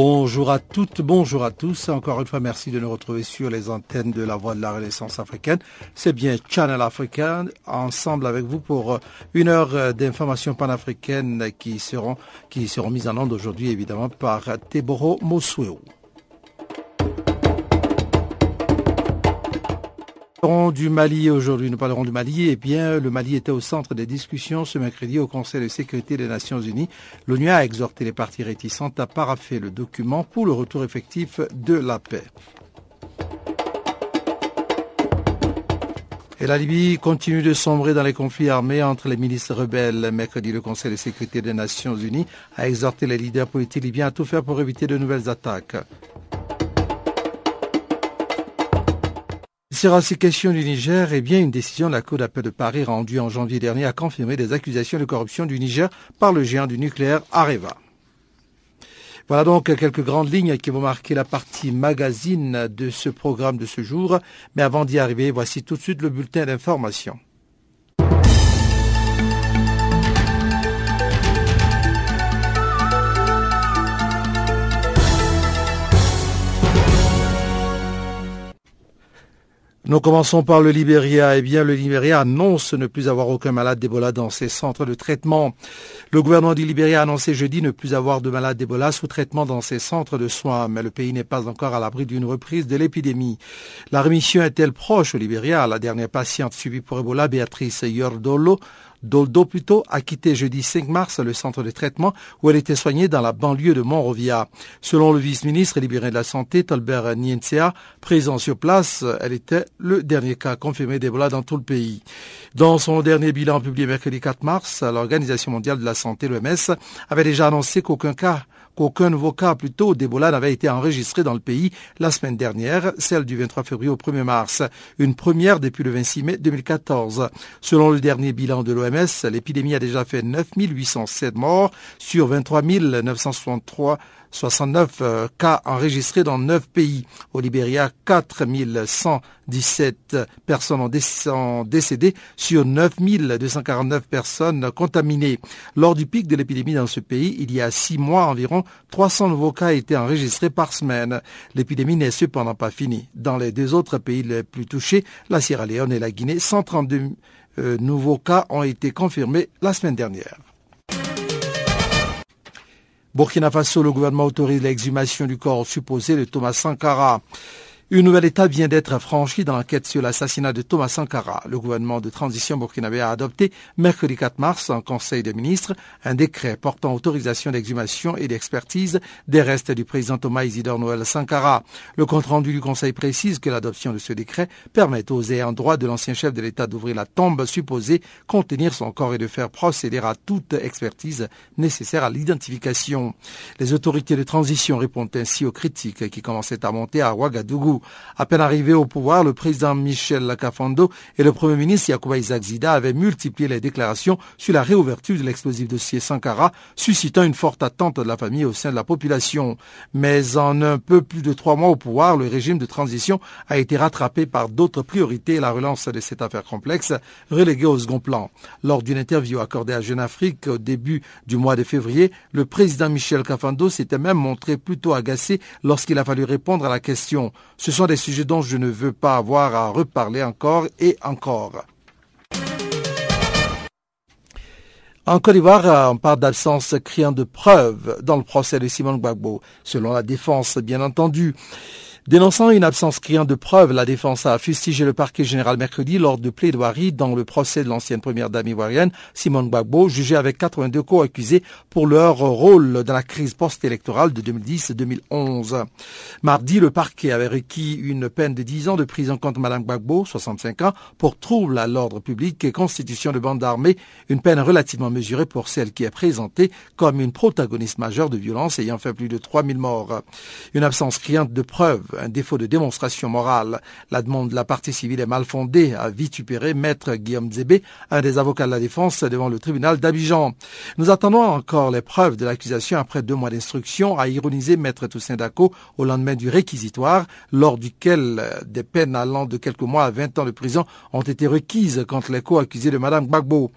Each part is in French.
Bonjour à toutes, bonjour à tous. Encore une fois, merci de nous retrouver sur les antennes de la Voix de la Renaissance africaine. C'est bien Channel Africain, ensemble avec vous pour euh, une heure euh, d'informations panafricaines qui seront, qui mises en onde aujourd'hui, évidemment, par Teboro Mosweo. Parlerons du Mali aujourd'hui. Nous parlerons du Mali. Eh bien, le Mali était au centre des discussions ce mercredi au Conseil de sécurité des Nations Unies. L'ONU a exhorté les parties réticentes à paraffer le document pour le retour effectif de la paix. Et la Libye continue de sombrer dans les conflits armés entre les milices rebelles. Mercredi, le Conseil de sécurité des Nations Unies a exhorté les leaders politiques libyens à tout faire pour éviter de nouvelles attaques. Il sera aussi question du Niger. Eh bien, une décision de la Cour d'appel de Paris rendue en janvier dernier a confirmé des accusations de corruption du Niger par le géant du nucléaire Areva. Voilà donc quelques grandes lignes qui vont marquer la partie magazine de ce programme de ce jour. Mais avant d'y arriver, voici tout de suite le bulletin d'information. Nous commençons par le Libéria. Eh bien, le Libéria annonce ne plus avoir aucun malade d'Ebola dans ses centres de traitement. Le gouvernement du Libéria a annoncé jeudi ne plus avoir de malades d'Ebola sous traitement dans ses centres de soins, mais le pays n'est pas encore à l'abri d'une reprise de l'épidémie. La rémission est-elle proche au Libéria La dernière patiente suivie pour Ebola, Béatrice Yordolo, Doldo plutôt a quitté jeudi 5 mars le centre de traitement où elle était soignée dans la banlieue de Monrovia. Selon le vice-ministre libéré de la Santé, Tolbert Nientzea, présent sur place, elle était le dernier cas confirmé d'Ebola dans tout le pays. Dans son dernier bilan publié mercredi 4 mars, l'Organisation mondiale de la santé, l'OMS, avait déjà annoncé qu'aucun cas qu'aucun nouveau cas plutôt d'Ebola n'avait été enregistré dans le pays la semaine dernière, celle du 23 février au 1er mars, une première depuis le 26 mai 2014. Selon le dernier bilan de l'OMS, l'épidémie a déjà fait 9 807 morts sur 23 963 69 cas enregistrés dans 9 pays. Au Libéria, 4117 personnes ont décédé sur 9249 personnes contaminées. Lors du pic de l'épidémie dans ce pays, il y a 6 mois environ, 300 nouveaux cas étaient enregistrés par semaine. L'épidémie n'est cependant pas finie. Dans les deux autres pays les plus touchés, la Sierra Leone et la Guinée, 132 euh, nouveaux cas ont été confirmés la semaine dernière. Burkina Faso, le gouvernement autorise l'exhumation du corps supposé de Thomas Sankara. Une nouvelle étape vient d'être franchie dans l'enquête sur l'assassinat de Thomas Sankara. Le gouvernement de transition burkinabé a adopté mercredi 4 mars en Conseil des ministres un décret portant autorisation d'exhumation et d'expertise des restes du président Thomas Isidore Noël Sankara. Le compte-rendu du Conseil précise que l'adoption de ce décret permet aux ayants droit de l'ancien chef de l'État d'ouvrir la tombe supposée, contenir son corps et de faire procéder à toute expertise nécessaire à l'identification. Les autorités de transition répondent ainsi aux critiques qui commençaient à monter à Ouagadougou. À peine arrivé au pouvoir, le président Michel Lacafando et le premier ministre Yacouba Isaac Zida avaient multiplié les déclarations sur la réouverture de l'explosif dossier Sankara, suscitant une forte attente de la famille au sein de la population. Mais en un peu plus de trois mois au pouvoir, le régime de transition a été rattrapé par d'autres priorités et la relance de cette affaire complexe reléguée au second plan. Lors d'une interview accordée à Jeune Afrique au début du mois de février, le président Michel Cafando s'était même montré plutôt agacé lorsqu'il a fallu répondre à la question. Ce sont des sujets dont je ne veux pas avoir à reparler encore et encore. En Côte d'Ivoire, on parle d'absence criante de preuves dans le procès de Simone Gbagbo, selon la défense, bien entendu. Dénonçant une absence criante de preuves, la défense a fustigé le parquet général mercredi lors de plaidoiries dans le procès de l'ancienne première dame ivoirienne, Simone Gbagbo, jugée avec 82 co-accusés pour leur rôle dans la crise post-électorale de 2010-2011. Mardi, le parquet avait requis une peine de 10 ans de prison contre Madame Gbagbo, 65 ans, pour trouble à l'ordre public et constitution de bande armée, une peine relativement mesurée pour celle qui est présentée comme une protagoniste majeure de violence ayant fait plus de 3000 morts. Une absence criante de preuves un défaut de démonstration morale. La demande de la partie civile est mal fondée, a vitupéré maître Guillaume Zébé, un des avocats de la défense devant le tribunal d'Abidjan. Nous attendons encore les preuves de l'accusation après deux mois d'instruction, a ironisé maître Toussaint Daco au lendemain du réquisitoire, lors duquel des peines allant de quelques mois à 20 ans de prison ont été requises contre les co-accusés de Madame Gbagbo.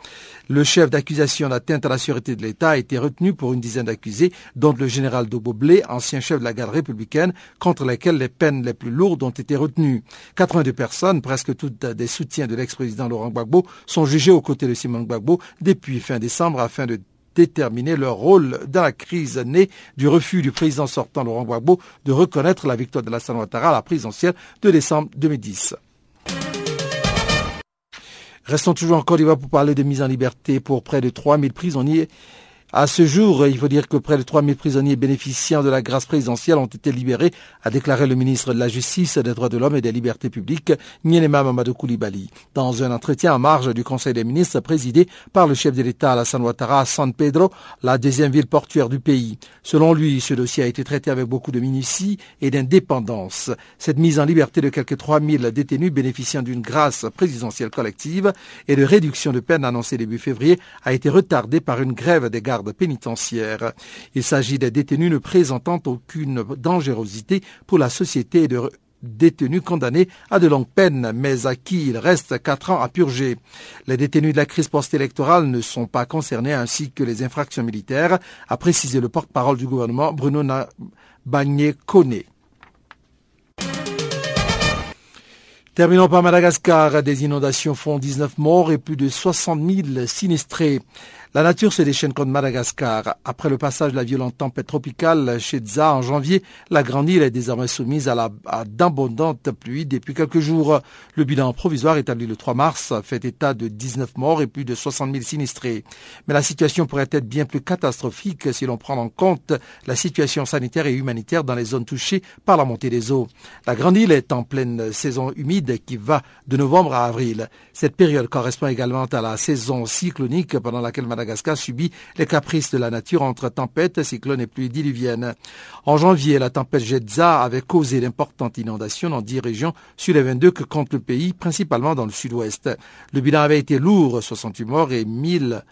Le chef d'accusation d'atteinte à la sûreté de l'État a été retenu pour une dizaine d'accusés, dont le général Doboblé, ancien chef de la garde républicaine, contre lesquels les peines les plus lourdes ont été retenues. 82 personnes, presque toutes des soutiens de l'ex-président Laurent Gbagbo, sont jugées aux côtés de Simon Gbagbo depuis fin décembre afin de déterminer leur rôle dans la crise née du refus du président sortant Laurent Gbagbo de reconnaître la victoire de la Ouattara à la présidentielle de décembre 2010. Restons toujours en Côte d'Ivoire pour parler de mise en liberté pour près de 3000 prisonniers à ce jour, il faut dire que près de 3000 prisonniers bénéficiant de la grâce présidentielle ont été libérés, a déclaré le ministre de la Justice, des Droits de l'Homme et des Libertés publiques, Nienema Mamadou Koulibaly. Dans un entretien en marge du Conseil des ministres présidé par le chef de l'État Alassane Ouattara à San Pedro, la deuxième ville portuaire du pays. Selon lui, ce dossier a été traité avec beaucoup de minutie et d'indépendance. Cette mise en liberté de quelques 3000 détenus bénéficiant d'une grâce présidentielle collective et de réduction de peine annoncée début février a été retardée par une grève des gardes pénitentiaire. Il s'agit des détenus ne présentant aucune dangerosité pour la société et de détenus condamnés à de longues peines, mais à qui il reste quatre ans à purger. Les détenus de la crise post-électorale ne sont pas concernés ainsi que les infractions militaires, a précisé le porte-parole du gouvernement Bruno Bagné-Koné. Terminons par Madagascar. Des inondations font 19 morts et plus de 60 000 sinistrés. La nature se déchaîne contre Madagascar. Après le passage de la violente tempête tropicale chez Dza en janvier, la grande île est désormais soumise à, d'abondantes pluies depuis quelques jours. Le bilan provisoire établi le 3 mars fait état de 19 morts et plus de 60 000 sinistrés. Mais la situation pourrait être bien plus catastrophique si l'on prend en compte la situation sanitaire et humanitaire dans les zones touchées par la montée des eaux. La grande île est en pleine saison humide qui va de novembre à avril. Cette période correspond également à la saison cyclonique pendant laquelle Madagascar Madagascar subit les caprices de la nature entre tempêtes, cyclones et pluies diluviennes. En janvier, la tempête Jetza avait causé d'importantes inondations dans dix régions sur les 22 que compte le pays, principalement dans le sud-ouest. Le bilan avait été lourd, 68 morts et 1000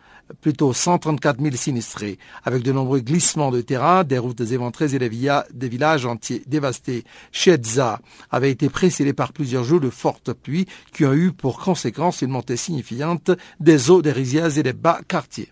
plutôt 134 000 sinistrés, avec de nombreux glissements de terrain, des routes éventrées et des, villages entiers dévastés. Shedza avait été précédé par plusieurs jours de fortes pluies qui ont eu pour conséquence une montée signifiante des eaux des rizières et des bas quartiers.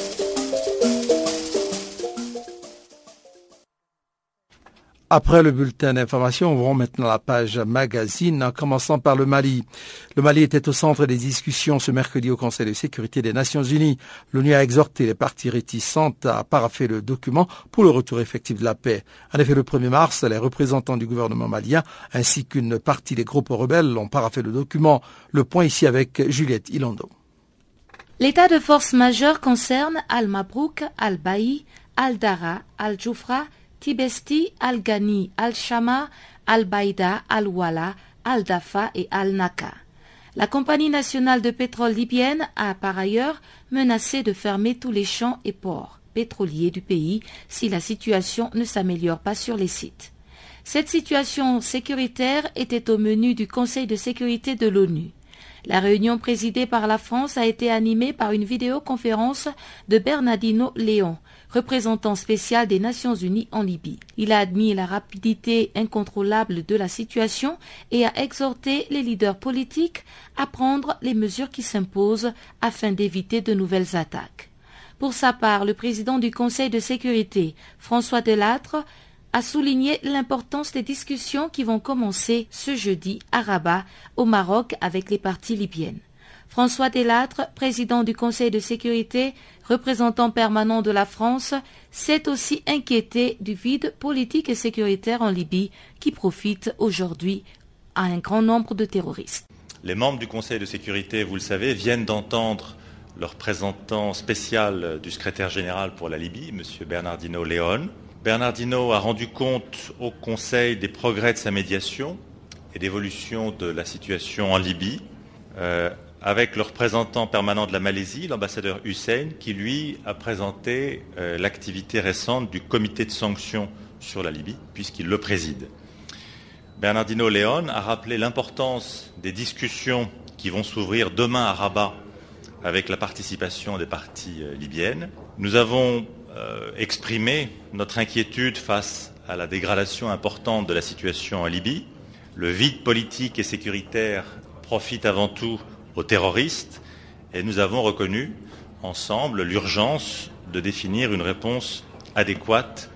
Après le bulletin d'information, on voit maintenant la page magazine, en commençant par le Mali. Le Mali était au centre des discussions ce mercredi au Conseil de sécurité des Nations Unies. L'ONU a exhorté les parties réticentes à paraffer le document pour le retour effectif de la paix. En effet, le 1er mars, les représentants du gouvernement malien ainsi qu'une partie des groupes rebelles ont paraffé le document. Le point ici avec Juliette Ilando. L'état de force majeure concerne Al-Mabrouk, Al-Baï, Al-Dara, Al-Joufra, Tibesti, Al-Ghani, Al-Shama, Al-Baïda, Al-Wala, Al-Dafa et Al-Naka. La Compagnie nationale de pétrole libyenne a par ailleurs menacé de fermer tous les champs et ports pétroliers du pays si la situation ne s'améliore pas sur les sites. Cette situation sécuritaire était au menu du Conseil de sécurité de l'ONU. La réunion présidée par la France a été animée par une vidéoconférence de Bernardino Léon, représentant spécial des Nations Unies en Libye. Il a admis la rapidité incontrôlable de la situation et a exhorté les leaders politiques à prendre les mesures qui s'imposent afin d'éviter de nouvelles attaques. Pour sa part, le président du Conseil de sécurité, François Delattre, a souligné l'importance des discussions qui vont commencer ce jeudi à Rabat, au Maroc, avec les parties libyennes. François Delattre, président du Conseil de sécurité, représentant permanent de la France, s'est aussi inquiété du vide politique et sécuritaire en Libye qui profite aujourd'hui à un grand nombre de terroristes. Les membres du Conseil de sécurité, vous le savez, viennent d'entendre le représentant spécial du secrétaire général pour la Libye, M. Bernardino Leon. Bernardino a rendu compte au Conseil des progrès de sa médiation et d'évolution de la situation en Libye. Euh, avec le représentant permanent de la Malaisie, l'ambassadeur Hussein, qui lui a présenté euh, l'activité récente du comité de sanctions sur la Libye, puisqu'il le préside. Bernardino Leon a rappelé l'importance des discussions qui vont s'ouvrir demain à Rabat avec la participation des parties euh, libyennes. Nous avons euh, exprimé notre inquiétude face à la dégradation importante de la situation en Libye. Le vide politique et sécuritaire profite avant tout aux terroristes et nous avons reconnu ensemble l'urgence de définir une réponse adéquate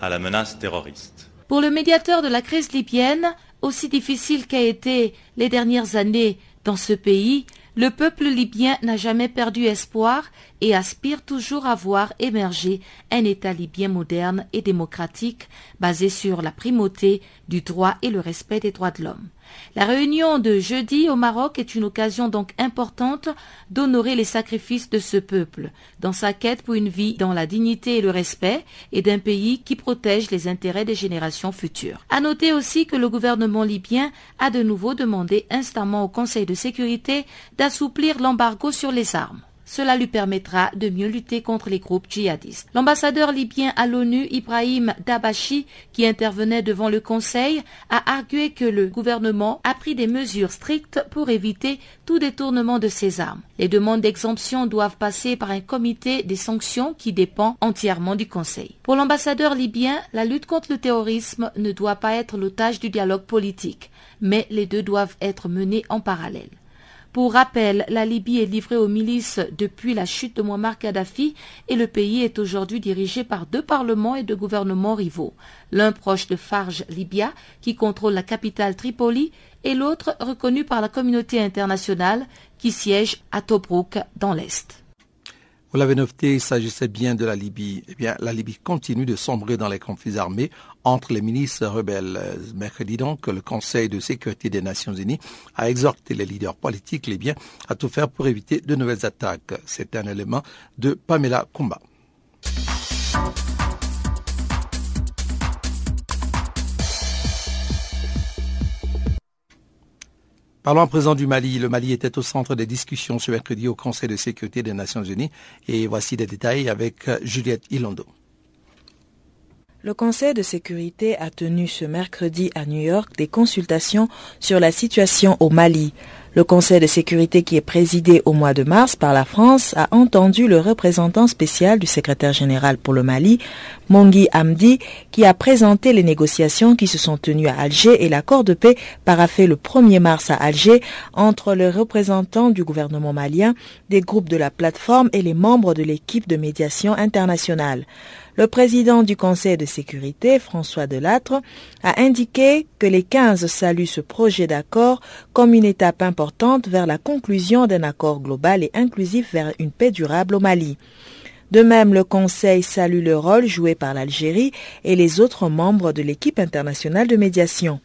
à la menace terroriste. Pour le médiateur de la crise libyenne, aussi difficile qu'a été les dernières années dans ce pays, le peuple libyen n'a jamais perdu espoir et aspire toujours à voir émerger un État libyen moderne et démocratique basé sur la primauté du droit et le respect des droits de l'homme. La réunion de jeudi au Maroc est une occasion donc importante d'honorer les sacrifices de ce peuple dans sa quête pour une vie dans la dignité et le respect et d'un pays qui protège les intérêts des générations futures. À noter aussi que le gouvernement libyen a de nouveau demandé instamment au Conseil de sécurité d'assouplir l'embargo sur les armes. Cela lui permettra de mieux lutter contre les groupes djihadistes. L'ambassadeur libyen à l'ONU, Ibrahim Dabashi, qui intervenait devant le Conseil, a argué que le gouvernement a pris des mesures strictes pour éviter tout détournement de ces armes. Les demandes d'exemption doivent passer par un comité des sanctions qui dépend entièrement du Conseil. Pour l'ambassadeur libyen, la lutte contre le terrorisme ne doit pas être l'otage du dialogue politique, mais les deux doivent être menés en parallèle. Pour rappel, la Libye est livrée aux milices depuis la chute de Muammar Kadhafi et le pays est aujourd'hui dirigé par deux parlements et deux gouvernements rivaux. L'un proche de Farge Libya, qui contrôle la capitale Tripoli, et l'autre reconnu par la communauté internationale, qui siège à Tobruk dans l'Est. Vous l'avez noté, il s'agissait bien de la Libye. Eh bien, la Libye continue de sombrer dans les conflits armés entre les milices rebelles. Mercredi donc, le Conseil de sécurité des Nations Unies a exhorté les leaders politiques libyens à tout faire pour éviter de nouvelles attaques. C'est un élément de Pamela Kumba. Parlons à présent du Mali. Le Mali était au centre des discussions ce mercredi au Conseil de sécurité des Nations Unies. Et voici des détails avec Juliette Ilondo. Le Conseil de sécurité a tenu ce mercredi à New York des consultations sur la situation au Mali. Le Conseil de sécurité qui est présidé au mois de mars par la France a entendu le représentant spécial du secrétaire général pour le Mali, Mongi Hamdi, qui a présenté les négociations qui se sont tenues à Alger et l'accord de paix paraffé le 1er mars à Alger entre les représentants du gouvernement malien, des groupes de la plateforme et les membres de l'équipe de médiation internationale. Le président du Conseil de sécurité, François Delattre, a indiqué que les 15 saluent ce projet d'accord comme une étape importante vers la conclusion d'un accord global et inclusif vers une paix durable au Mali. De même, le Conseil salue le rôle joué par l'Algérie et les autres membres de l'équipe internationale de médiation.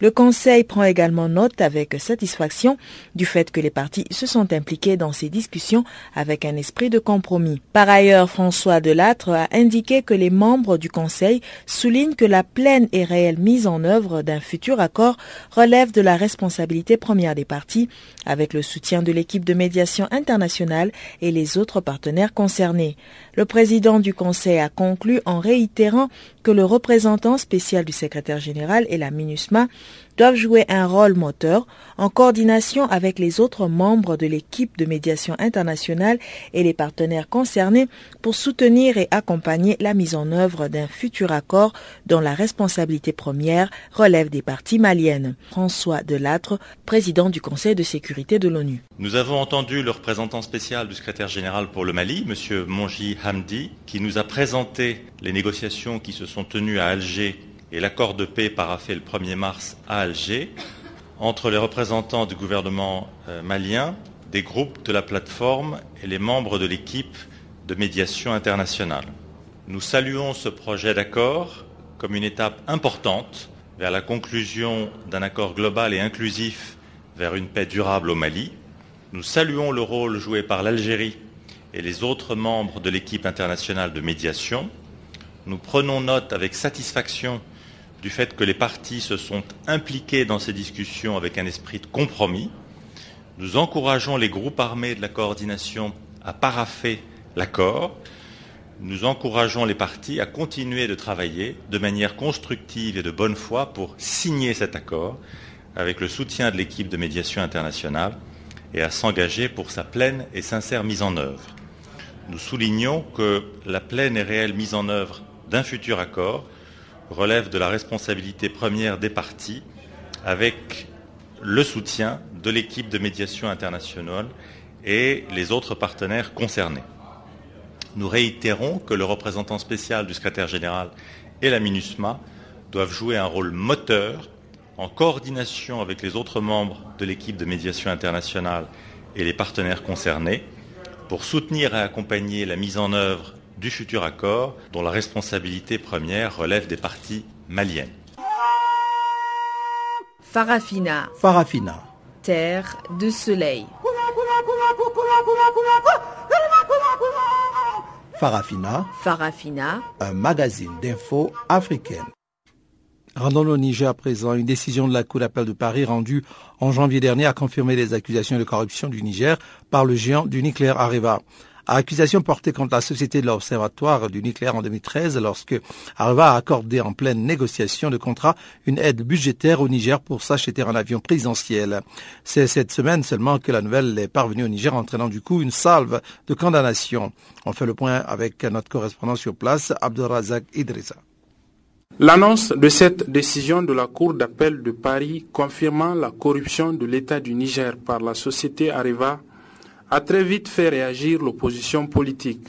Le Conseil prend également note avec satisfaction du fait que les partis se sont impliqués dans ces discussions avec un esprit de compromis. Par ailleurs, François Delattre a indiqué que les membres du Conseil soulignent que la pleine et réelle mise en œuvre d'un futur accord relève de la responsabilité première des partis, avec le soutien de l'équipe de médiation internationale et les autres partenaires concernés. Le président du Conseil a conclu en réitérant que le représentant spécial du secrétaire général et la MINUSMA doivent jouer un rôle moteur en coordination avec les autres membres de l'équipe de médiation internationale et les partenaires concernés pour soutenir et accompagner la mise en œuvre d'un futur accord dont la responsabilité première relève des parties maliennes. François Delattre, président du Conseil de sécurité de l'ONU. Nous avons entendu le représentant spécial du secrétaire général pour le Mali, M. Monji Hamdi, qui nous a présenté les négociations qui se sont tenues à Alger et l'accord de paix paraffé le 1er mars à Alger entre les représentants du gouvernement euh, malien, des groupes de la plateforme et les membres de l'équipe de médiation internationale. Nous saluons ce projet d'accord comme une étape importante vers la conclusion d'un accord global et inclusif vers une paix durable au Mali. Nous saluons le rôle joué par l'Algérie et les autres membres de l'équipe internationale de médiation. Nous prenons note avec satisfaction du fait que les partis se sont impliqués dans ces discussions avec un esprit de compromis. Nous encourageons les groupes armés de la coordination à paraffer l'accord. Nous encourageons les partis à continuer de travailler de manière constructive et de bonne foi pour signer cet accord avec le soutien de l'équipe de médiation internationale et à s'engager pour sa pleine et sincère mise en œuvre. Nous soulignons que la pleine et réelle mise en œuvre d'un futur accord relève de la responsabilité première des parties avec le soutien de l'équipe de médiation internationale et les autres partenaires concernés. Nous réitérons que le représentant spécial du secrétaire général et la MINUSMA doivent jouer un rôle moteur en coordination avec les autres membres de l'équipe de médiation internationale et les partenaires concernés pour soutenir et accompagner la mise en œuvre du futur accord dont la responsabilité première relève des parties maliennes. Farafina. Farafina. Terre de soleil. Farafina. Farafina. Un magazine d'infos africaine. Rendons-nous au Niger à présent. Une décision de la Cour d'appel de Paris rendue en janvier dernier a confirmé les accusations de corruption du Niger par le géant du nucléaire Areva. Accusation portée contre la Société de l'Observatoire du nucléaire en 2013 lorsque Areva a accordé en pleine négociation de contrat une aide budgétaire au Niger pour s'acheter un avion présidentiel. C'est cette semaine seulement que la nouvelle est parvenue au Niger entraînant du coup une salve de condamnation. On fait le point avec notre correspondant sur place, Abdelrazak Idrissa. L'annonce de cette décision de la Cour d'appel de Paris confirmant la corruption de l'État du Niger par la société Areva a très vite fait réagir l'opposition politique.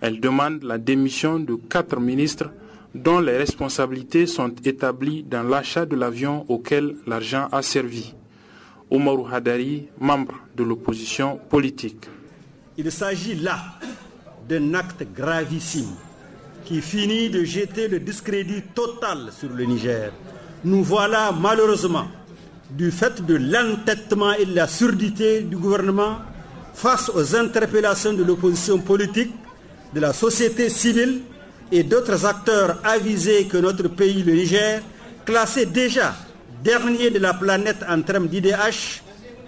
Elle demande la démission de quatre ministres dont les responsabilités sont établies dans l'achat de l'avion auquel l'argent a servi. Omarou Hadari, membre de l'opposition politique. Il s'agit là d'un acte gravissime qui finit de jeter le discrédit total sur le Niger. Nous voilà malheureusement, du fait de l'entêtement et de la surdité du gouvernement, face aux interpellations de l'opposition politique, de la société civile et d'autres acteurs avisés que notre pays, le Niger, classé déjà dernier de la planète en termes d'IDH,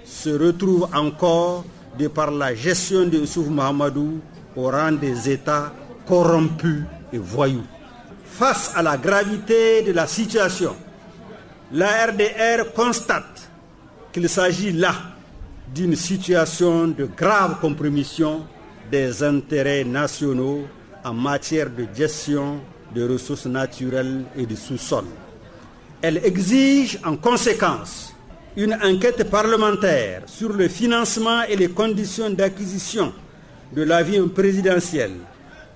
se retrouve encore, de par la gestion de Youssouf Mahamadou, au rang des États corrompus et voyous. Face à la gravité de la situation, la RDR constate qu'il s'agit là d'une situation de grave compromission des intérêts nationaux en matière de gestion des ressources naturelles et du sous-sol. Elle exige en conséquence une enquête parlementaire sur le financement et les conditions d'acquisition de l'avion présidentiel,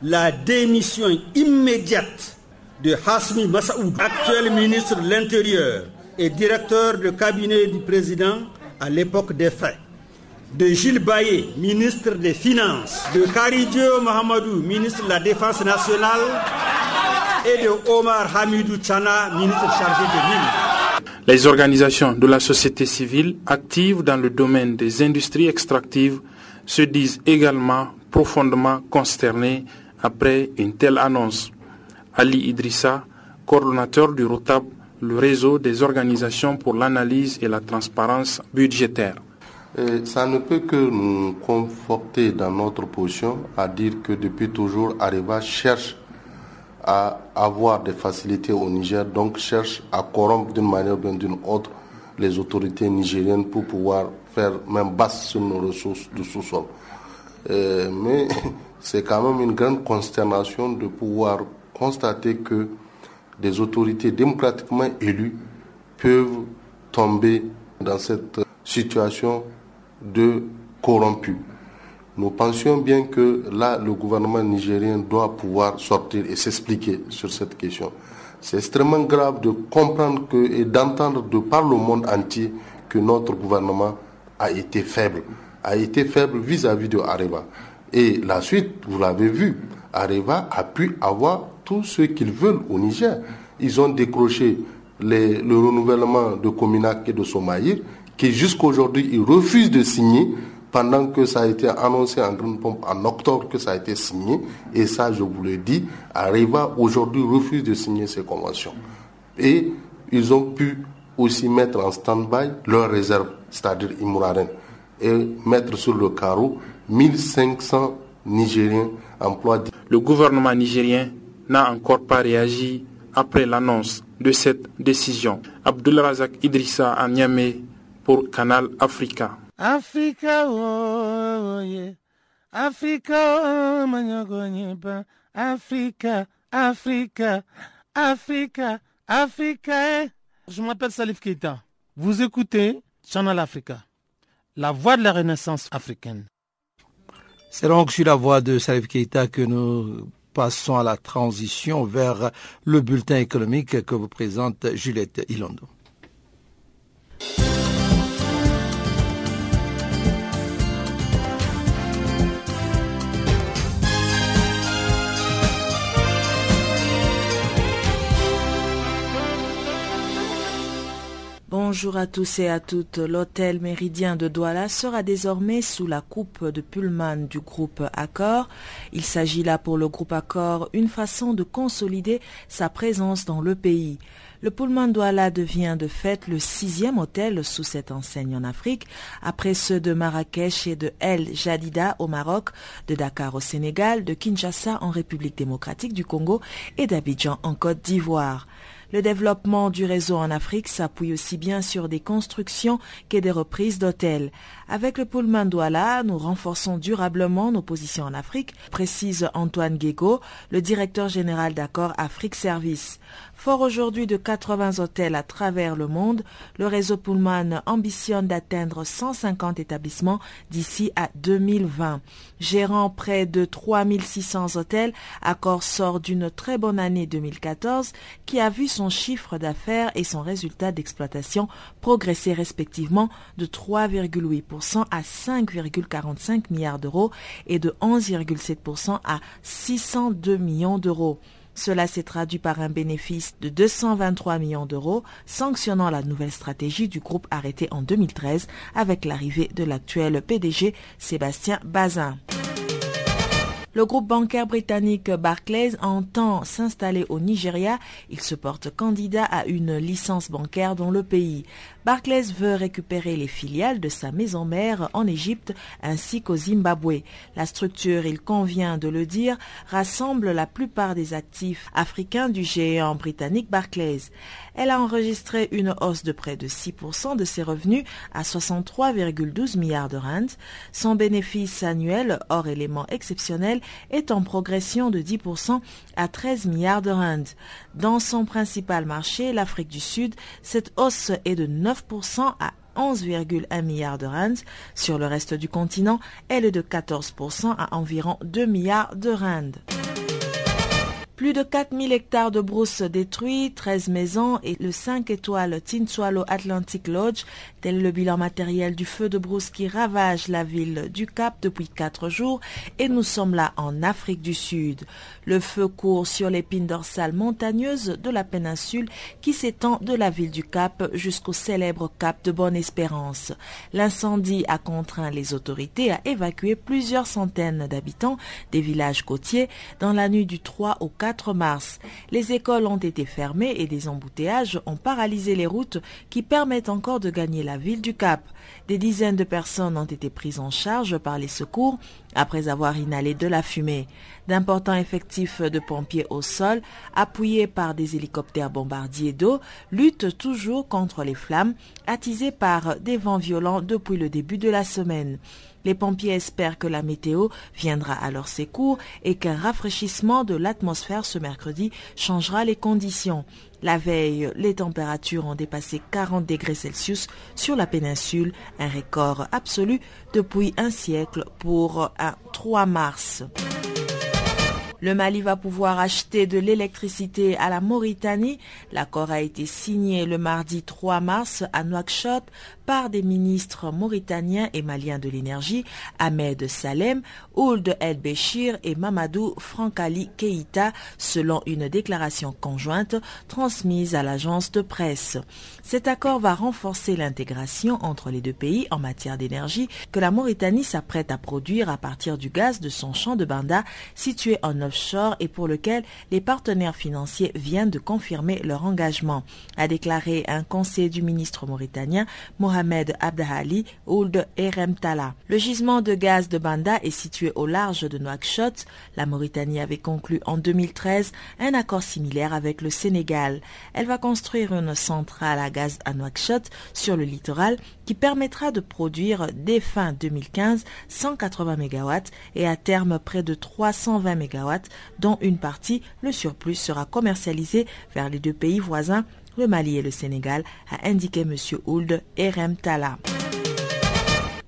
la démission immédiate de Hasmi Massaoud, actuel ministre de l'Intérieur et directeur de cabinet du président à l'époque des faits de Gilles Baye, ministre des Finances, de Karidio Mohamedou, ministre de la Défense nationale, et de Omar Hamidou Tchana, ministre chargé des mines. Les organisations de la société civile actives dans le domaine des industries extractives se disent également profondément consternées après une telle annonce. Ali Idrissa, coordonnateur du ROTAB, le réseau des organisations pour l'analyse et la transparence budgétaire ça ne peut que nous conforter dans notre position à dire que depuis toujours, Areva cherche à avoir des facilités au Niger, donc cherche à corrompre d'une manière ou d'une autre les autorités nigériennes pour pouvoir faire même basse sur nos ressources du sous-sol. Euh, mais c'est quand même une grande consternation de pouvoir constater que des autorités démocratiquement élues peuvent tomber dans cette situation de corrompu. Nous pensions bien que là, le gouvernement nigérien doit pouvoir sortir et s'expliquer sur cette question. C'est extrêmement grave de comprendre et d'entendre de par le monde entier que notre gouvernement a été faible, a été faible vis-à-vis de Areva. Et la suite, vous l'avez vu, Areva a pu avoir tout ce qu'ils veulent au Niger. Ils ont décroché le renouvellement de Cominac et de Somaïr, qui jusqu'aujourd'hui, ils refusent de signer pendant que ça a été annoncé en grande pompe en octobre que ça a été signé. Et ça, je vous le dis, Areva aujourd'hui refuse de signer ces conventions. Et ils ont pu aussi mettre en stand-by leurs réserves, c'est-à-dire Imouraren, et mettre sur le carreau 1500 Nigériens emplois. Le gouvernement nigérien n'a encore pas réagi après l'annonce de cette décision. Abdullah Razak Idrissa à Niamey pour Canal Africa. Africa, oh, yeah. Africa, oh, Africa, Africa, Africa, Africa. Eh. Je m'appelle Salif Keita. Vous écoutez Channel Africa, la voix de la renaissance africaine. C'est donc sur la voix de Salif Keita que nous passons à la transition vers le bulletin économique que vous présente Juliette Ilondo. Bonjour à tous et à toutes. L'hôtel Méridien de Douala sera désormais sous la coupe de Pullman du groupe Accor. Il s'agit là pour le groupe Accor une façon de consolider sa présence dans le pays. Le Pullman Douala devient de fait le sixième hôtel sous cette enseigne en Afrique, après ceux de Marrakech et de El Jadida au Maroc, de Dakar au Sénégal, de Kinshasa en République démocratique du Congo et d'Abidjan en Côte d'Ivoire. Le développement du réseau en Afrique s'appuie aussi bien sur des constructions que des reprises d'hôtels. Avec le Pullman Douala, nous renforçons durablement nos positions en Afrique, précise Antoine Guégo, le directeur général d'Accord Afrique Service. Fort aujourd'hui de 80 hôtels à travers le monde, le réseau Pullman ambitionne d'atteindre 150 établissements d'ici à 2020. Gérant près de 3600 hôtels, Accor sort d'une très bonne année 2014 qui a vu son chiffre d'affaires et son résultat d'exploitation progresser respectivement de 3,8% à 5,45 milliards d'euros et de 11,7% à 602 millions d'euros. Cela s'est traduit par un bénéfice de 223 millions d'euros, sanctionnant la nouvelle stratégie du groupe arrêtée en 2013 avec l'arrivée de l'actuel PDG Sébastien Bazin. Le groupe bancaire britannique Barclays entend s'installer au Nigeria. Il se porte candidat à une licence bancaire dans le pays. Barclays veut récupérer les filiales de sa maison mère en Égypte ainsi qu'au Zimbabwe. La structure, il convient de le dire, rassemble la plupart des actifs africains du géant britannique Barclays. Elle a enregistré une hausse de près de 6% de ses revenus à 63,12 milliards de rand. Son bénéfice annuel, hors éléments exceptionnels, est en progression de 10% à 13 milliards de rand. Dans son principal marché, l'Afrique du Sud, cette hausse est de 9 à 11,1 milliards de rands. Sur le reste du continent, elle est de 14% à environ 2 milliards de rands. Plus de 4000 hectares de brousse détruits, 13 maisons et le 5 étoiles Tinsualo Atlantic Lodge, tel le bilan matériel du feu de brousse qui ravage la ville du Cap depuis 4 jours et nous sommes là en Afrique du Sud. Le feu court sur l'épine dorsale montagneuse de la péninsule qui s'étend de la ville du Cap jusqu'au célèbre Cap de Bonne-Espérance. L'incendie a contraint les autorités à évacuer plusieurs centaines d'habitants des villages côtiers dans la nuit du 3 au 4 4 mars. Les écoles ont été fermées et des embouteillages ont paralysé les routes qui permettent encore de gagner la ville du Cap. Des dizaines de personnes ont été prises en charge par les secours après avoir inhalé de la fumée. D'importants effectifs de pompiers au sol, appuyés par des hélicoptères bombardiers d'eau, luttent toujours contre les flammes attisées par des vents violents depuis le début de la semaine. Les pompiers espèrent que la météo viendra à leur secours et qu'un rafraîchissement de l'atmosphère ce mercredi changera les conditions. La veille, les températures ont dépassé 40 degrés Celsius sur la péninsule, un record absolu depuis un siècle pour un 3 mars. Le Mali va pouvoir acheter de l'électricité à la Mauritanie. L'accord a été signé le mardi 3 mars à Nouakchott par des ministres mauritaniens et maliens de l'énergie, Ahmed Salem, Ould El Béchir et Mamadou Frankali Keïta, selon une déclaration conjointe transmise à l'agence de presse. Cet accord va renforcer l'intégration entre les deux pays en matière d'énergie que la Mauritanie s'apprête à produire à partir du gaz de son champ de Banda situé en offshore et pour lequel les partenaires financiers viennent de confirmer leur engagement, a déclaré un conseiller du ministre mauritanien Abdahali Ould. Le gisement de gaz de Banda est situé au large de Nouakchott. La Mauritanie avait conclu en 2013 un accord similaire avec le Sénégal. Elle va construire une centrale à gaz à Nouakchott sur le littoral qui permettra de produire dès fin 2015 180 MW et à terme près de 320 MW dont une partie, le surplus, sera commercialisé vers les deux pays voisins le Mali et le Sénégal, a indiqué M. Ould Erem Tala.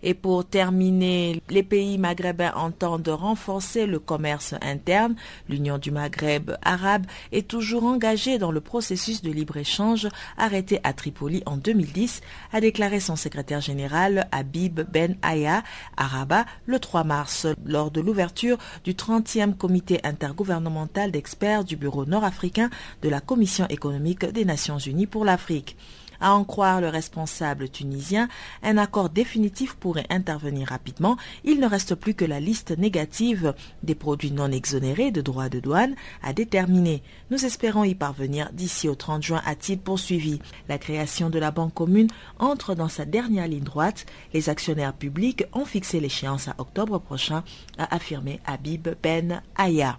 Et pour terminer, les pays maghrébins entendent renforcer le commerce interne. L'Union du Maghreb arabe est toujours engagée dans le processus de libre-échange arrêté à Tripoli en 2010, a déclaré son secrétaire général Habib Ben Aya à Rabat le 3 mars lors de l'ouverture du 30e comité intergouvernemental d'experts du Bureau nord-africain de la Commission économique des Nations unies pour l'Afrique. À en croire le responsable tunisien, un accord définitif pourrait intervenir rapidement. Il ne reste plus que la liste négative des produits non exonérés de droits de douane à déterminer. Nous espérons y parvenir d'ici au 30 juin, a-t-il poursuivi. La création de la Banque commune entre dans sa dernière ligne droite. Les actionnaires publics ont fixé l'échéance à octobre prochain, a affirmé Habib Ben Aya.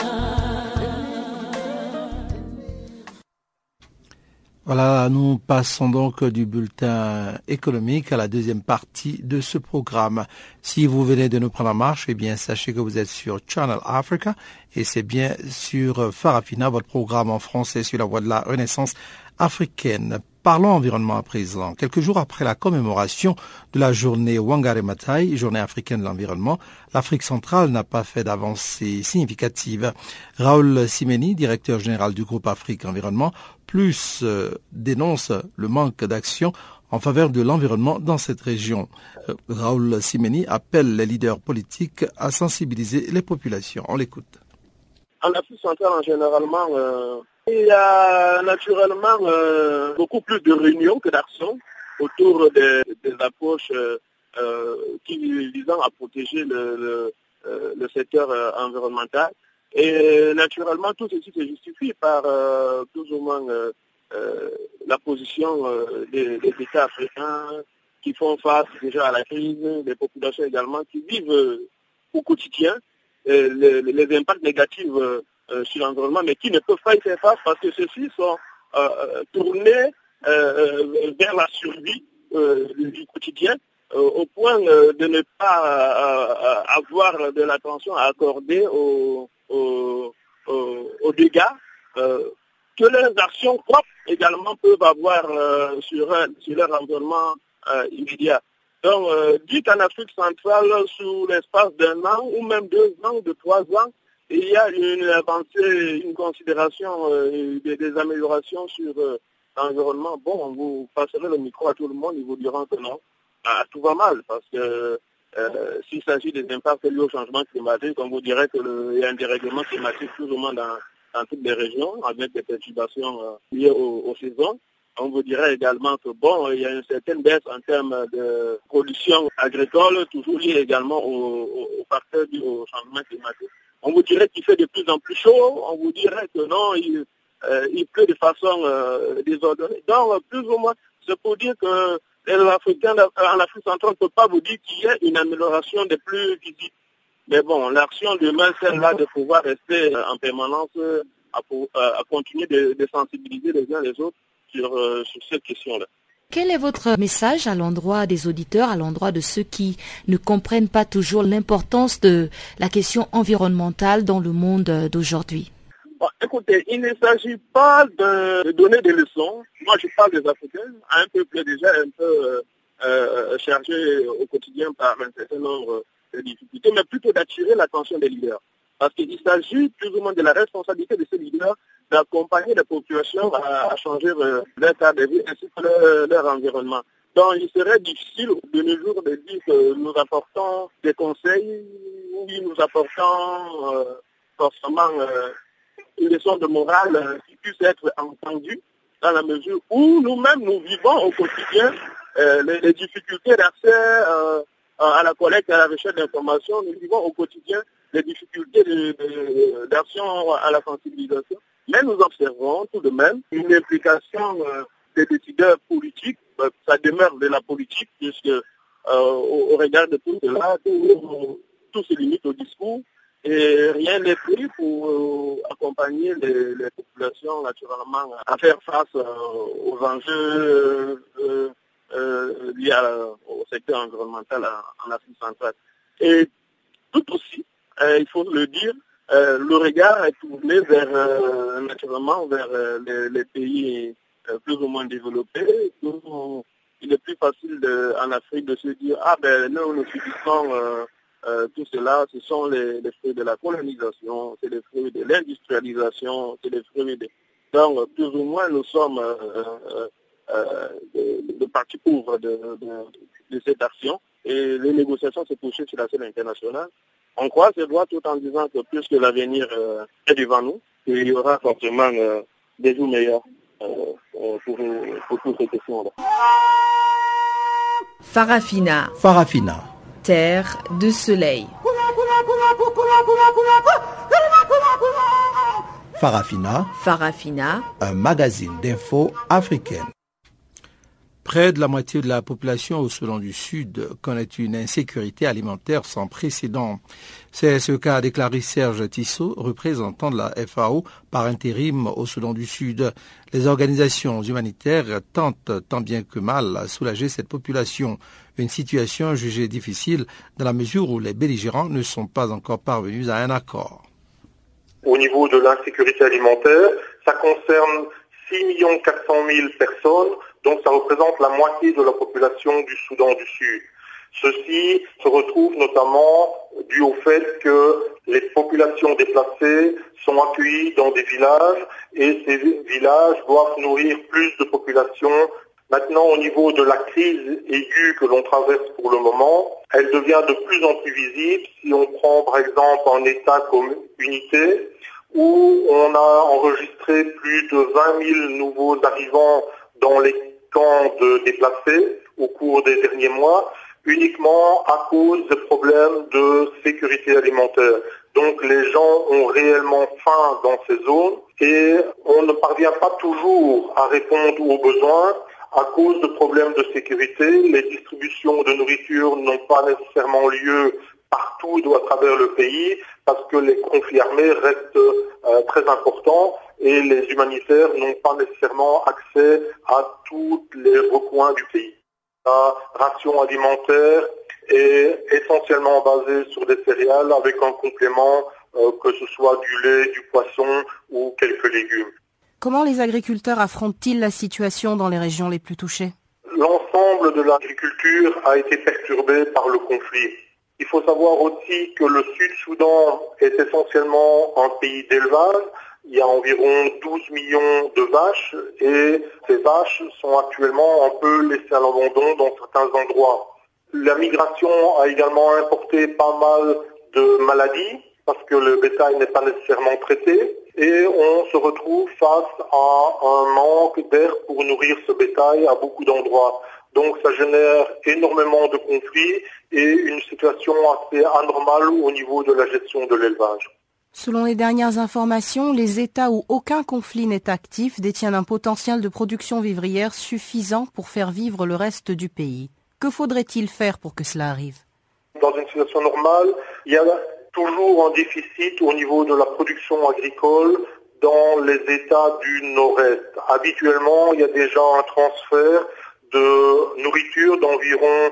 Voilà, nous passons donc du bulletin économique à la deuxième partie de ce programme. Si vous venez de nous prendre en marche, eh bien, sachez que vous êtes sur Channel Africa et c'est bien sur Farafina, votre programme en français sur la voie de la Renaissance africaine. Parlons environnement à présent. Quelques jours après la commémoration de la journée Wangari Maathai, journée africaine de l'environnement, l'Afrique centrale n'a pas fait d'avancée significative. Raoul Simeni, directeur général du groupe Afrique Environnement, plus euh, dénonce le manque d'action en faveur de l'environnement dans cette région. Euh, Raoul Simeni appelle les leaders politiques à sensibiliser les populations. On l'écoute. En Afrique centrale, généralement, euh, il y a naturellement euh, beaucoup plus de réunions que d'actions autour des, approches euh, euh, qui visant à protéger le, secteur environnemental. Et naturellement, tout ceci se justifie par plus ou moins la position des, États africains, qui font face déjà à la crise, des populations également qui vivent au quotidien les, impacts négatifs sur l'environnement, mais qui ne peuvent pas y faire face parce que ceux-ci sont tournés vers la survie du quotidien au point de ne pas avoir de l'attention à accorder aux, dégâts que leurs actions propres également peuvent avoir euh, sur, sur, leur environnement euh, immédiat. Donc, euh, dit qu'en Afrique centrale, sous l'espace d'un an ou même deux ans, de trois ans, il y a une avancée, une considération des, améliorations sur l'environnement. Bon, vous passerez le micro à tout le monde, ils vous diront que non, ah, tout va mal, parce que s'il s'agit des impacts liés au changement climatique, on vous dirait qu'il y a un dérèglement climatique plus dans toutes les régions avec des perturbations euh, liées aux, saisons. On vous dirait également que bon, il y a une certaine baisse en termes de production agricole, toujours liée également au, au, facteur du changement climatique. On vous dirait qu'il fait de plus en plus chaud, on vous dirait que non, il, euh, pleut de façon euh, désordonnée. Donc, plus ou moins, c'est pour dire que les Africains en Afrique centrale ne peuvent pas vous dire qu'il y a une amélioration des plus visibles mais bon, l'action demain, celle-là de pouvoir rester en permanence euh, euh, à, continuer de, sensibiliser les uns les autres sur, euh, sur cette question-là. Quel est votre message à l'endroit des auditeurs, à l'endroit de ceux qui ne comprennent pas toujours l'importance de la question environnementale dans le monde d'aujourd'hui? Écoutez, il ne s'agit pas de, donner des leçons. Moi, je parle des Africains, un peuple déjà un peu chargé au quotidien par un certain nombre difficultés, mais plutôt d'attirer l'attention des leaders. Parce qu'il s'agit plus ou moins de la responsabilité de ces leaders d'accompagner les populations à, changer euh, leur cadre de vie ainsi que leur, environnement. Donc il serait difficile de nos jours de dire que nous apportons des conseils ou nous apportons euh, forcément euh, une leçon de morale qui puisse être entendue dans la mesure où nous-mêmes nous vivons au quotidien les, difficultés d'accès à la collecte et à la recherche d'informations, nous vivons au quotidien les difficultés d'action à la sensibilisation. Mais nous observons tout de même une implication euh, des décideurs politiques, euh, ça demeure de la politique, puisque euh, au, regard de tout cela, tout, se limite au discours et rien n'est pris pour accompagner les, populations naturellement à faire face aux enjeux liées au secteur environnemental en, Afrique centrale. Et tout aussi, il faut le dire, euh, le regard est tourné vers, naturellement, vers les, pays plus ou moins développés. il est plus facile en Afrique de se dire, ah ben nous, nous subissons tout cela, ce sont les, fruits de la colonisation, c'est les fruits de l'industrialisation, c'est les fruits de... Donc, plus ou moins, nous sommes euh, de, partie pauvre de, cette action. Et les négociations se poursuivent sur la scène internationale. On croise les doigts tout en disant que puisque l'avenir euh, est devant nous, il y aura forcément euh, des jours meilleurs pour, pour toutes ces questions-là. Farafina. Farafina. Terre de soleil. Farafina. Farafina. Un magazine d'infos africaine. Près de la moitié de la population au Soudan du Sud connaît une insécurité alimentaire sans précédent. C'est ce qu'a déclaré Serge Tissot, représentant de la FAO par intérim au Soudan du Sud. Les organisations humanitaires tentent tant bien que mal à soulager cette population, une situation jugée difficile dans la mesure où les belligérants ne sont pas encore parvenus à un accord. Au niveau de l'insécurité alimentaire, ça concerne 6 400 000 personnes donc ça représente la moitié de la population du Soudan du Sud. Ceci se retrouve notamment dû au fait que les populations déplacées sont accueillies dans des villages et ces villages doivent nourrir plus de populations. Maintenant, au niveau de la crise aiguë que l'on traverse pour le moment, elle devient de plus en plus visible. Si on prend par exemple un État comme Unité, où on a enregistré plus de 20 000 nouveaux arrivants dans les de déplacés au cours des derniers mois uniquement à cause de problèmes de sécurité alimentaire. Donc les gens ont réellement faim dans ces zones et on ne parvient pas toujours à répondre aux besoins À cause de problèmes de sécurité, les distributions de nourriture n'ont pas nécessairement lieu partout ou à travers le pays parce que les conflits armés restent euh, très importants et les humanitaires n'ont pas nécessairement accès à tous les recoins du pays. La ration alimentaire est essentiellement basée sur des céréales avec un complément euh, que ce soit du lait, du poisson ou quelques légumes. Comment les agriculteurs affrontent-ils la situation dans les régions les plus touchées? L'ensemble de l'agriculture a été perturbé par le conflit. Il faut savoir aussi que le Sud-Soudan est essentiellement un pays d'élevage. Il y a environ 12 millions de vaches et ces vaches sont actuellement un peu laissées à l'abandon dans certains endroits. La migration a également importé pas mal de maladies parce que le bétail n'est pas nécessairement traité et on se retrouve face à un manque d'air pour nourrir ce bétail à beaucoup d'endroits. Donc ça génère énormément de conflits et une situation assez anormale au niveau de la gestion de l'élevage. Selon les dernières informations, les États où aucun conflit n'est actif détiennent un potentiel de production vivrière suffisant pour faire vivre le reste du pays. Que faudrait-il faire pour que cela arrive? Dans une situation normale, il y a toujours un déficit au niveau de la production agricole dans les États du Nord-Est. Habituellement, il y a déjà un transfert de nourriture d'environ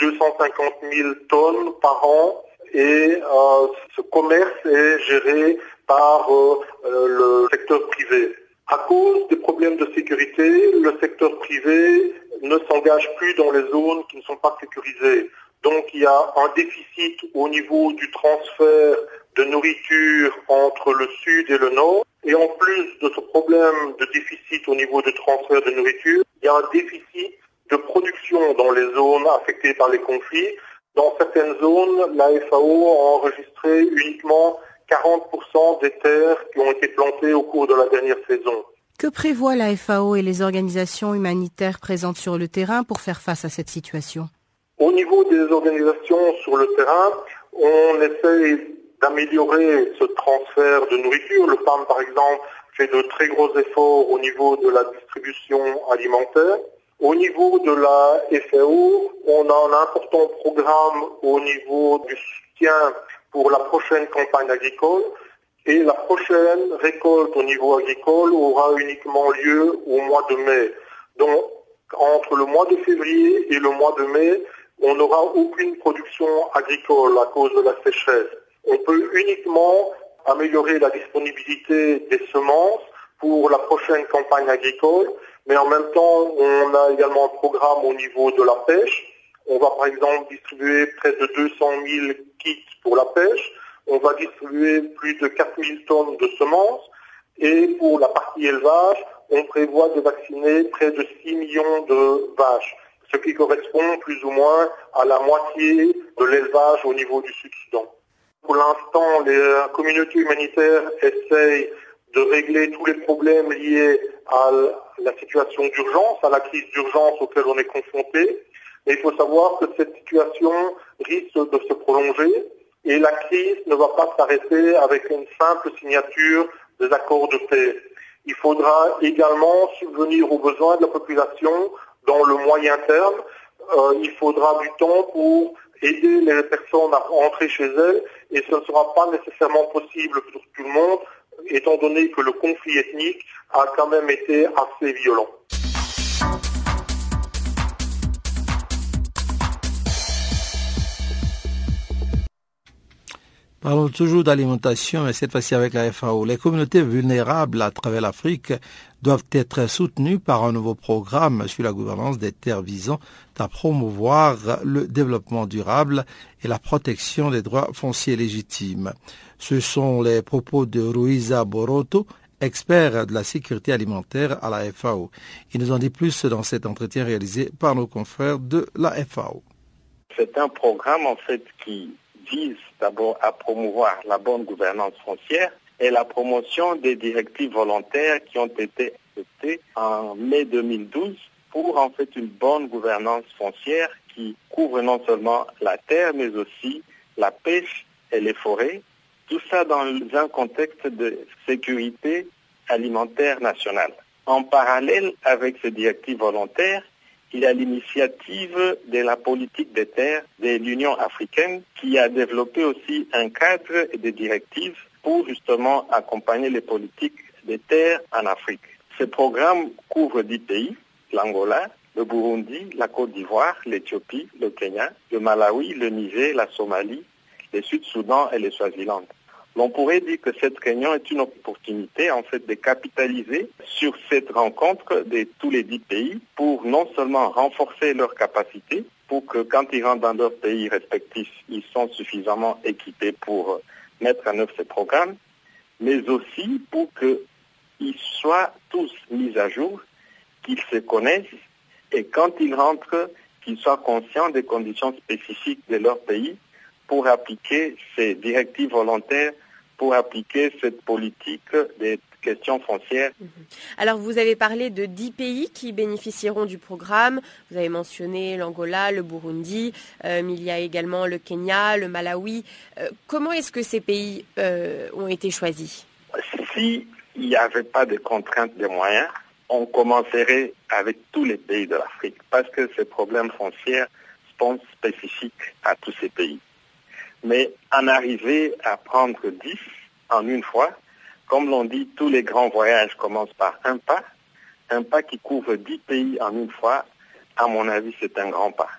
250 euh, 000 tonnes par an et euh, ce commerce est géré par euh, le secteur privé. À cause des problèmes de sécurité, le secteur privé ne s'engage plus dans les zones qui ne sont pas sécurisées. Donc il y a un déficit au niveau du transfert de nourriture entre le sud et le nord. Et en plus de ce problème de déficit au niveau du transfert de nourriture, il y a un déficit de production dans les zones affectées par les conflits. Dans certaines zones, la FAO a enregistré uniquement 40% des terres qui ont été plantées au cours de la dernière saison. Que prévoient la FAO et les organisations humanitaires présentes sur le terrain pour faire face à cette situation? Au niveau des organisations sur le terrain, on essaye d'améliorer ce transfert de nourriture. Le PAM, par exemple, fait de très gros efforts au niveau de la distribution alimentaire. Au niveau de la FAO, on a un important programme au niveau du soutien pour la prochaine campagne agricole. Et la prochaine récolte au niveau agricole aura uniquement lieu au mois de mai. Donc, entre le mois de février et le mois de mai, on n'aura aucune production agricole à cause de la sécheresse. On peut uniquement améliorer la disponibilité des semences pour la prochaine campagne agricole, mais en même temps, on a également un programme au niveau de la pêche. On va par exemple distribuer près de 200 000 kits pour la pêche. On va distribuer plus de 4 000 tonnes de semences. Et pour la partie élevage, on prévoit de vacciner près de 6 millions de vaches, ce qui correspond plus ou moins à la moitié de l'élevage au niveau du Sud-Soudan. Pour l'instant, les communautés humanitaires essayent de régler tous les problèmes liés à la situation d'urgence, à la crise d'urgence auquel on est confronté. Mais il faut savoir que cette situation risque de se prolonger et la crise ne va pas s'arrêter avec une simple signature des accords de paix. Il faudra également subvenir aux besoins de la population dans le moyen terme. Euh, il faudra du temps pour aider les personnes à rentrer chez elles et ce ne sera pas nécessairement possible pour tout le monde étant donné que le conflit ethnique a quand même été assez violent. Parlons toujours d'alimentation, mais cette fois-ci avec la FAO. Les communautés vulnérables à travers l'Afrique doivent être soutenues par un nouveau programme sur la gouvernance des terres visant à promouvoir le développement durable et la protection des droits fonciers légitimes. Ce sont les propos de Ruiza Boroto, expert de la sécurité alimentaire à la FAO. Il nous en dit plus dans cet entretien réalisé par nos confrères de la FAO. C'est un programme en fait qui vise d'abord à promouvoir la bonne gouvernance foncière et la promotion des directives volontaires qui ont été acceptées en mai 2012 pour en fait une bonne gouvernance foncière qui couvre non seulement la terre mais aussi la pêche et les forêts. Tout ça dans un contexte de sécurité alimentaire nationale. En parallèle avec ces directives volontaires, il y a l'initiative de la politique des terres de l'Union africaine qui a développé aussi un cadre et des directives pour justement accompagner les politiques des terres en Afrique. Ce programme couvre dix pays, l'Angola, le Burundi, la Côte d'Ivoire, l'Éthiopie, le Kenya, le Malawi, le Niger, la Somalie, le Sud-Soudan et le Swaziland. On pourrait dire que cette réunion est une opportunité en fait de capitaliser sur cette rencontre de tous les dix pays pour non seulement renforcer leurs capacités, pour que quand ils rentrent dans leurs pays respectifs, ils sont suffisamment équipés pour mettre en œuvre ces programmes, mais aussi pour qu'ils soient tous mis à jour, qu'ils se connaissent et quand ils rentrent, qu'ils soient conscients des conditions spécifiques de leur pays pour appliquer ces directives volontaires pour appliquer cette politique des Mhm. Alors vous avez parlé de dix pays qui bénéficieront du programme. Vous avez mentionné l'Angola, le Burundi, euh, mais il y a également le Kenya, le Malawi. Euh, comment est-ce que ces pays euh, ont été choisis? S'il n'y avait pas de contraintes de moyens, on commencerait avec tous les pays de l'Afrique parce que ces problèmes fonciers sont spécifiques à tous ces pays. Mais en arriver à prendre 10 en une fois, comme l'on dit, tous les grands voyages commencent par un pas. Un pas qui couvre 10 pays en une fois, à mon avis, c'est un grand pas.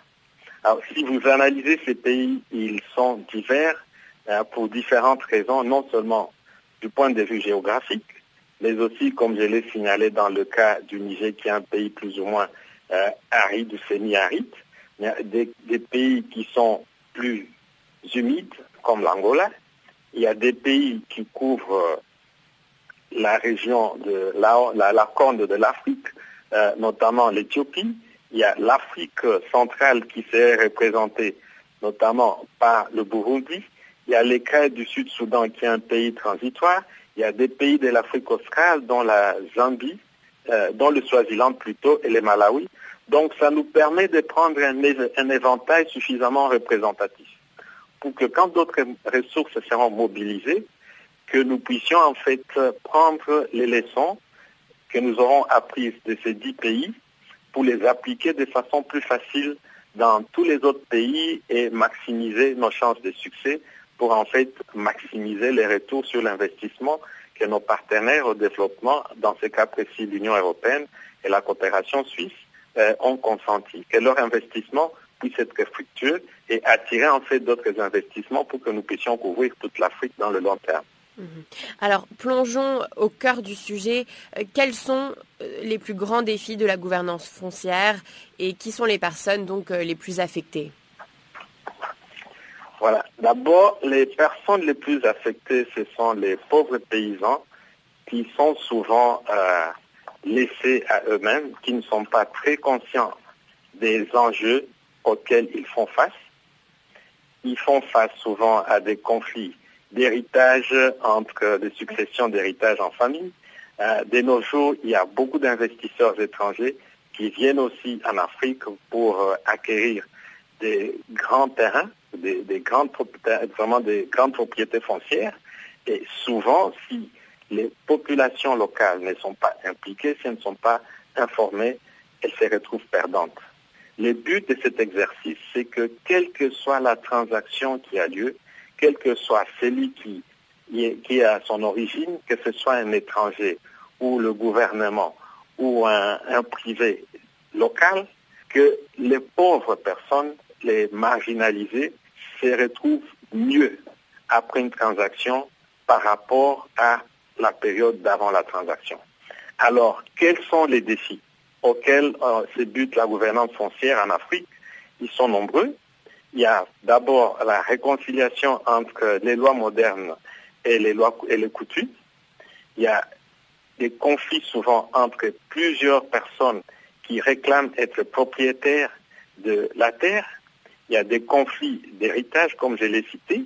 Alors, si vous analysez ces pays, ils sont divers euh, pour différentes raisons, non seulement du point de vue géographique, mais aussi, comme je l'ai signalé dans le cas du Niger, qui est un pays plus ou moins euh, aride ou semi-aride, des, des pays qui sont plus humides comme l'Angola. Il y a des pays qui couvrent euh, la région de la, la, corne de l'Afrique, euh, notamment l'Éthiopie. Il y a l'Afrique centrale qui s'est représentée notamment par le Burundi. Il y a l'Écran du Sud-Soudan qui est un pays transitoire. Il y a des pays de l'Afrique australe, dont la Zambie, euh, dont le Swaziland plutôt, et les Malawi. Donc ça nous permet de prendre un éventail suffisamment représentatif pour que quand d'autres ressources seront mobilisées, que nous puissions en fait prendre les leçons que nous aurons apprises de ces dix pays pour les appliquer de façon plus facile dans tous les autres pays et maximiser nos chances de succès pour en fait maximiser les retours sur l'investissement que nos partenaires au développement, dans ce cas précis l'Union européenne et la coopération suisse, euh, ont consenti, que leur investissement puisse être fructueux et attirer en fait d'autres investissements pour que nous puissions couvrir toute l'Afrique dans le long terme. Mhm. Alors, plongeons au cœur du sujet. Euh, quels sont euh, les plus grands défis de la gouvernance foncière et qui sont les personnes donc euh, les plus affectées? Voilà. D'abord, les personnes les plus affectées, ce sont les pauvres paysans qui sont souvent laissés à eux-mêmes, qui ne sont pas très conscients des enjeux auxquels ils font face. Ils font face souvent à des conflits d'héritage entre des successions d'héritage en famille. Euh, de nos jours, il y a beaucoup d'investisseurs étrangers qui viennent aussi en Afrique pour euh, acquérir des grands terrains, des, grandes vraiment des grandes propriétés foncières. Et souvent, si les populations locales ne sont pas impliquées, si elles ne sont pas informées, elles se retrouvent perdantes. Le but de cet exercice, c'est que quelle que soit la transaction qui a lieu, quel que soit celui qui, a son origine, que ce soit un étranger ou le gouvernement ou un, privé local, que les pauvres personnes, les marginalisées, se retrouvent mieux après une transaction par rapport à la période d'avant la transaction. Alors, quels sont les défis auxquels euh, se bute la gouvernance foncière en Afrique, ils sont nombreux. Il y a d'abord la réconciliation entre les lois modernes et les et les coutumes. Il y a des conflits souvent entre plusieurs personnes qui réclament être propriétaires de la terre. Il y a des conflits d'héritage, comme je l'ai cité.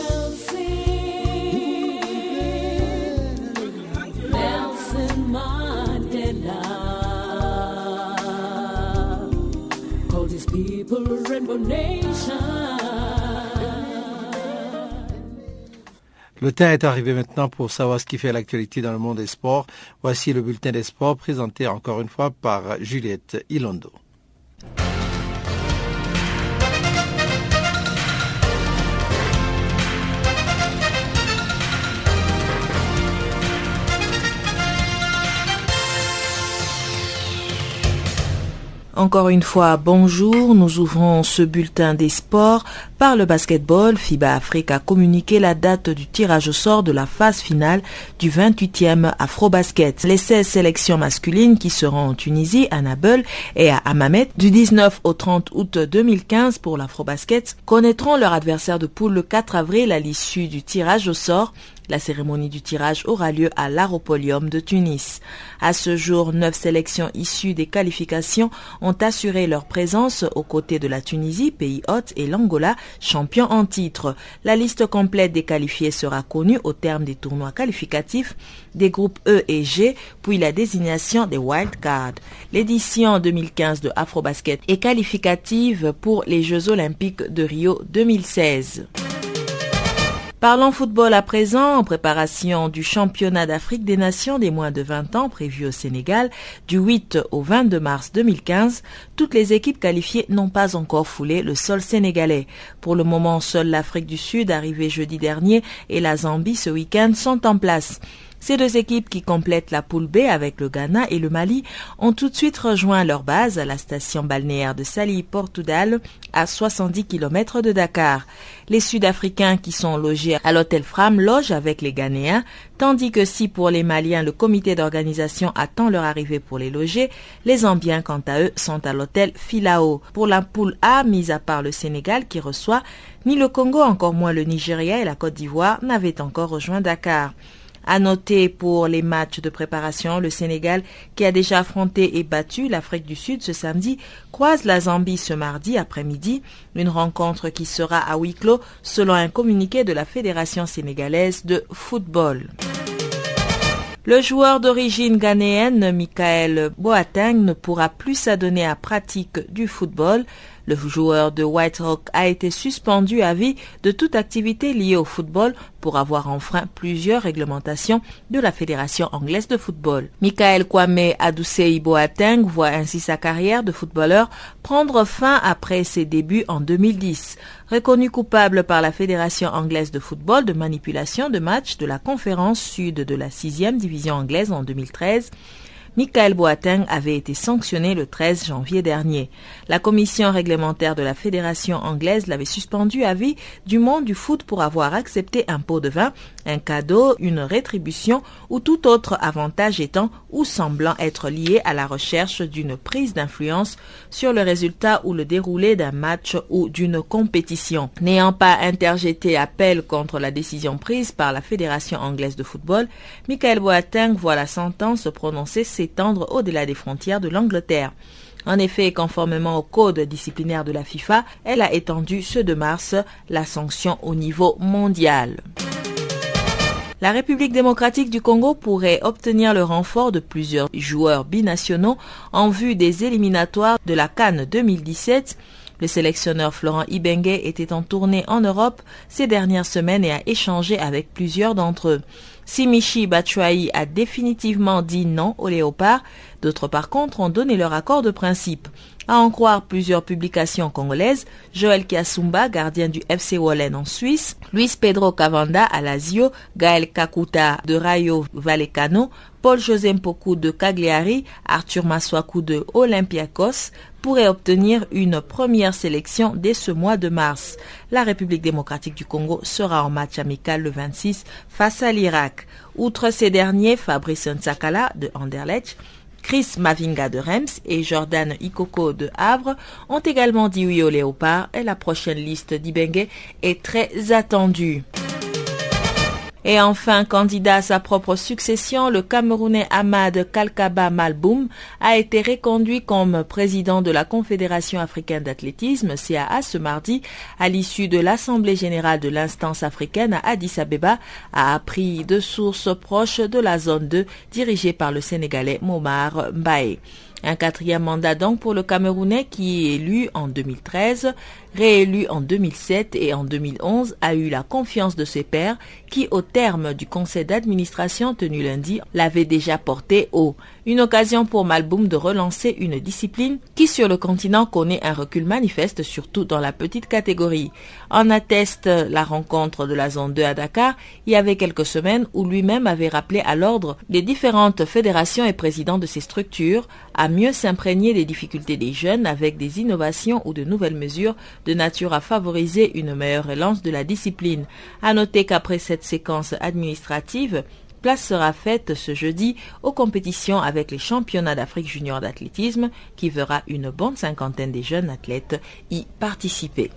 Le temps est arrivé maintenant pour savoir ce qui fait l'actualité dans le monde des sports. Voici le bulletin des sports présenté encore une fois par Juliette Ilondo. Encore une fois, bonjour. Nous ouvrons ce bulletin des sports par le basketball. FIBA Afrique a communiqué la date du tirage au sort de la phase finale du 28e Afrobasket. Les 16 sélections masculines qui seront en Tunisie, à Nabeul et à Hammamet du 19 au 30 août 2015 pour l'Afrobasket connaîtront leur adversaire de poule le 4 avril à l'issue du tirage au sort la cérémonie du tirage aura lieu à l'Aropolium de Tunis. À ce jour, neuf sélections issues des qualifications ont assuré leur présence aux côtés de la Tunisie, pays hôte, et l'Angola, champion en titre. La liste complète des qualifiés sera connue au terme des tournois qualificatifs des groupes E et G, puis la désignation des wildcards. L'édition 2015 de Afrobasket est qualificative pour les Jeux olympiques de Rio 2016. Parlons football à présent, en préparation du championnat d'Afrique des Nations des moins de 20 ans prévu au Sénégal du 8 au 22 mars 2015. Toutes les équipes qualifiées n'ont pas encore foulé le sol sénégalais. Pour le moment, seule l'Afrique du Sud, arrivée jeudi dernier, et la Zambie ce week-end sont en place. Ces deux équipes qui complètent la poule B avec le Ghana et le Mali ont tout de suite rejoint leur base à la station balnéaire de Sali Portudal à 70 km de Dakar. Les Sud-Africains qui sont logés à l'hôtel Fram logent avec les Ghanéens, tandis que si pour les Maliens le comité d'organisation attend leur arrivée pour les loger, les Zambiens quant à eux sont à l'hôtel Filao. Pour la poule A, mise à part le Sénégal qui reçoit, ni le Congo, encore moins le Nigeria et la Côte d'Ivoire n'avaient encore rejoint Dakar. À noter pour les matchs de préparation, le Sénégal, qui a déjà affronté et battu l'Afrique du Sud ce samedi, croise la Zambie ce mardi après-midi, une rencontre qui sera à huis clos selon un communiqué de la Fédération sénégalaise de football. Le joueur d'origine ghanéenne Michael Boateng ne pourra plus s'adonner à pratique du football. Le joueur de White Rock a été suspendu à vie de toute activité liée au football pour avoir enfreint plusieurs réglementations de la Fédération anglaise de football. Michael Kwame Adusei Boateng voit ainsi sa carrière de footballeur prendre fin après ses débuts en 2010. Reconnu coupable par la Fédération anglaise de football de manipulation de matchs de la conférence sud de la 6e division anglaise en 2013, Michael Boateng avait été sanctionné le 13 janvier dernier. La commission réglementaire de la Fédération anglaise l'avait suspendu à vie du monde du foot pour avoir accepté un pot de vin, un cadeau, une rétribution ou tout autre avantage étant ou semblant être lié à la recherche d'une prise d'influence sur le résultat ou le déroulé d'un match ou d'une compétition. N'ayant pas interjeté appel contre la décision prise par la Fédération anglaise de football, Michael Boateng voit la sentence prononcée s'étendre au-delà des frontières de l'Angleterre. En effet, conformément au code disciplinaire de la FIFA, elle a étendu ce 2 mars la sanction au niveau mondial. La République démocratique du Congo pourrait obtenir le renfort de plusieurs joueurs binationaux en vue des éliminatoires de la Cannes 2017 le sélectionneur Florent Ibenge était en tournée en Europe ces dernières semaines et a échangé avec plusieurs d'entre eux. Simichi Batshuayi a définitivement dit non aux léopards. D'autres par contre ont donné leur accord de principe. À en croire plusieurs publications congolaises, Joël Kiasumba, gardien du FC Wallen en Suisse, Luis Pedro Cavanda à Lazio, Gaël Kakuta de Rayo Vallecano, Paul-José Mpoku de Cagliari, Arthur Maswaku de Olympiakos pourraient obtenir une première sélection dès ce mois de mars. La République démocratique du Congo sera en match amical le 26 face à l'Irak. Outre ces derniers, Fabrice Nsakala de Anderlecht, Chris Mavinga de Reims et Jordan Ikoko de Havre ont également dit oui au léopard et la prochaine liste d'Ibenge est très attendue. Et enfin, candidat à sa propre succession, le Camerounais Ahmad Kalkaba Malboum a été reconduit comme président de la Confédération africaine d'athlétisme, CAA, ce mardi, à l'issue de l'Assemblée générale de l'instance africaine à Addis Abeba, a appris de sources proches de la zone 2 dirigée par le Sénégalais Momar Mbaye. Un quatrième mandat donc pour le Camerounais qui est élu en 2013 réélu en 2007 et en 2011, a eu la confiance de ses pairs qui, au terme du conseil d'administration tenu lundi, l'avaient déjà porté haut. Une occasion pour Malboum de relancer une discipline qui sur le continent connaît un recul manifeste, surtout dans la petite catégorie. En atteste la rencontre de la zone 2 à Dakar il y avait quelques semaines où lui-même avait rappelé à l'ordre des différentes fédérations et présidents de ces structures à mieux s'imprégner des difficultés des jeunes avec des innovations ou de nouvelles mesures de nature à favoriser une meilleure relance de la discipline. À noter qu'après cette séquence administrative, place sera faite ce jeudi aux compétitions avec les championnats d'Afrique junior d'athlétisme qui verra une bonne cinquantaine des jeunes athlètes y participer.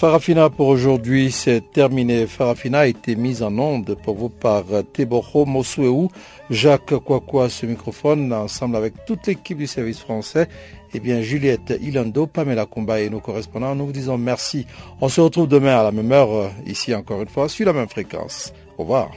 Farafina pour aujourd'hui, c'est terminé. Farafina a été mise en onde pour vous par Teboho Mosueu, Jacques Kwakwa, ce microphone, ensemble avec toute l'équipe du service français. Eh bien, Juliette Ilando, Pamela Kumba et nos correspondants, nous vous disons merci. On se retrouve demain à la même heure, euh, ici encore une fois, sur la même fréquence. Au revoir.